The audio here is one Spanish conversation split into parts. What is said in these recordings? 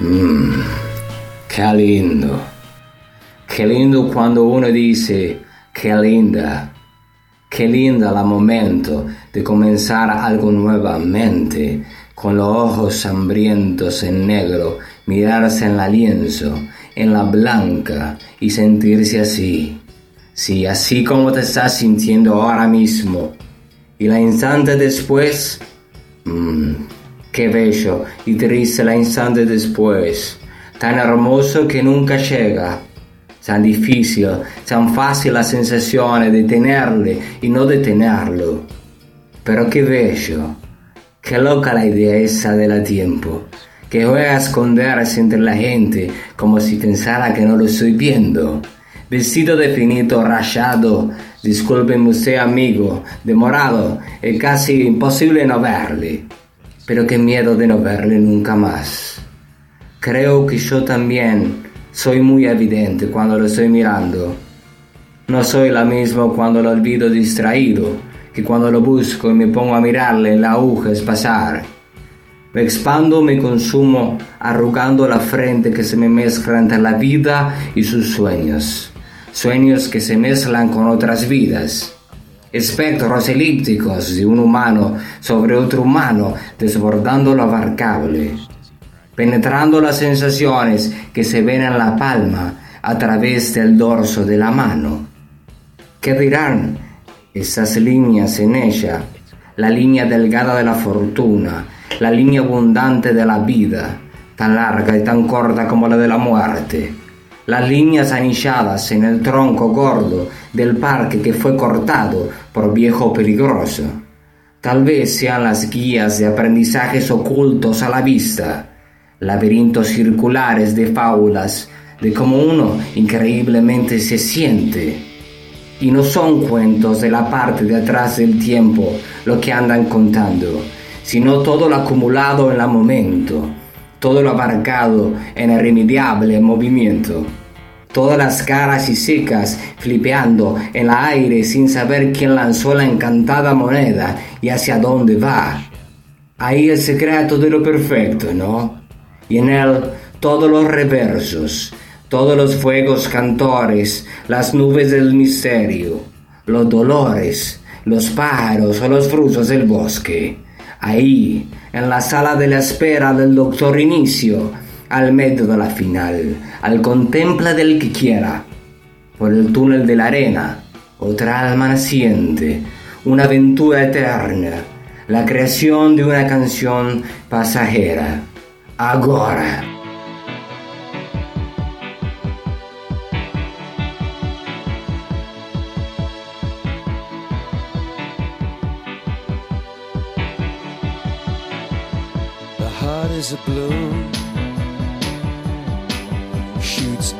Mmm, qué lindo. Qué lindo cuando uno dice, qué linda. Qué linda el momento de comenzar algo nuevamente, con los ojos hambrientos en negro, mirarse en la lienzo, en la blanca y sentirse así. Sí, así como te estás sintiendo ahora mismo. Y la instante después, mmm, qué bello. Y triste la instante después, tan hermoso que nunca llega. Tan difícil, tan fácil la sensación de tenerle y no de tenerlo. Pero qué bello, qué loca la idea esa del tiempo, que juega a esconderse entre la gente como si pensara que no lo estoy viendo. Vestido de finito rayado, discúlpeme usted amigo, demorado, es casi imposible no verle. Pero qué miedo de no verle nunca más. Creo que yo también soy muy evidente cuando lo estoy mirando. No soy la misma cuando lo olvido distraído que cuando lo busco y me pongo a mirarle la agujas pasar. Me expando, me consumo, arrugando la frente que se me mezcla entre la vida y sus sueños. Sueños que se mezclan con otras vidas. Espectros elípticos de un humano sobre otro humano desbordando lo abarcable penetrando las sensaciones que se ven en la palma a través del dorso de la mano. ¿Qué dirán esas líneas en ella? La línea delgada de la fortuna, la línea abundante de la vida, tan larga y tan corta como la de la muerte. Las líneas anilladas en el tronco gordo del parque que fue cortado por viejo peligroso. Tal vez sean las guías de aprendizajes ocultos a la vista laberintos circulares de fábulas de cómo uno increíblemente se siente. Y no son cuentos de la parte de atrás del tiempo lo que andan contando, sino todo lo acumulado en el momento, todo lo abarcado en irremediable movimiento. Todas las caras y secas flipeando en el aire sin saber quién lanzó la encantada moneda y hacia dónde va. Ahí el secreto de lo perfecto, ¿no? y en él todos los reversos, todos los fuegos cantores, las nubes del misterio, los dolores, los pájaros o los frutos del bosque. Ahí, en la sala de la espera del doctor Inicio, al medio de la final, al contempla del que quiera, por el túnel de la arena, otra alma naciente, una aventura eterna, la creación de una canción pasajera agora.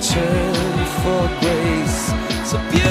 Return for grace. So beautiful.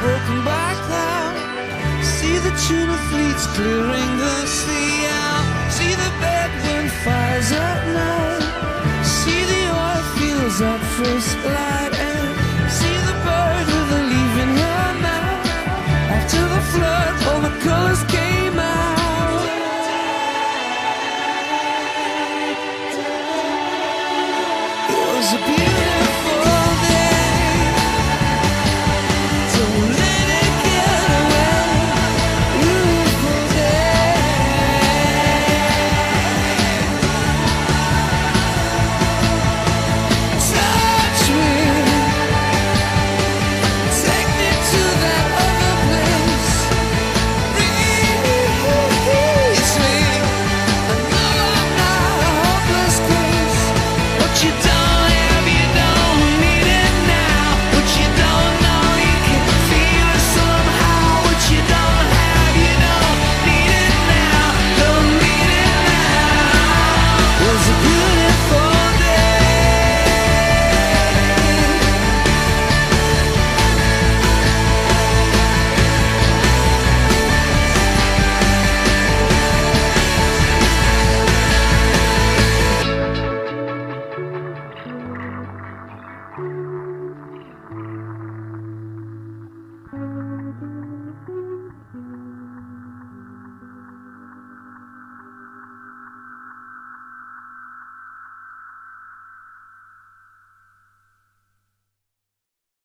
Broken back cloud. See the tuna fleets clearing the sea out. See the bedroom fires at night. See the oil fields at first light. And see the bird with a leaf in her mouth. After the flood, all the colors came out. Was a beautiful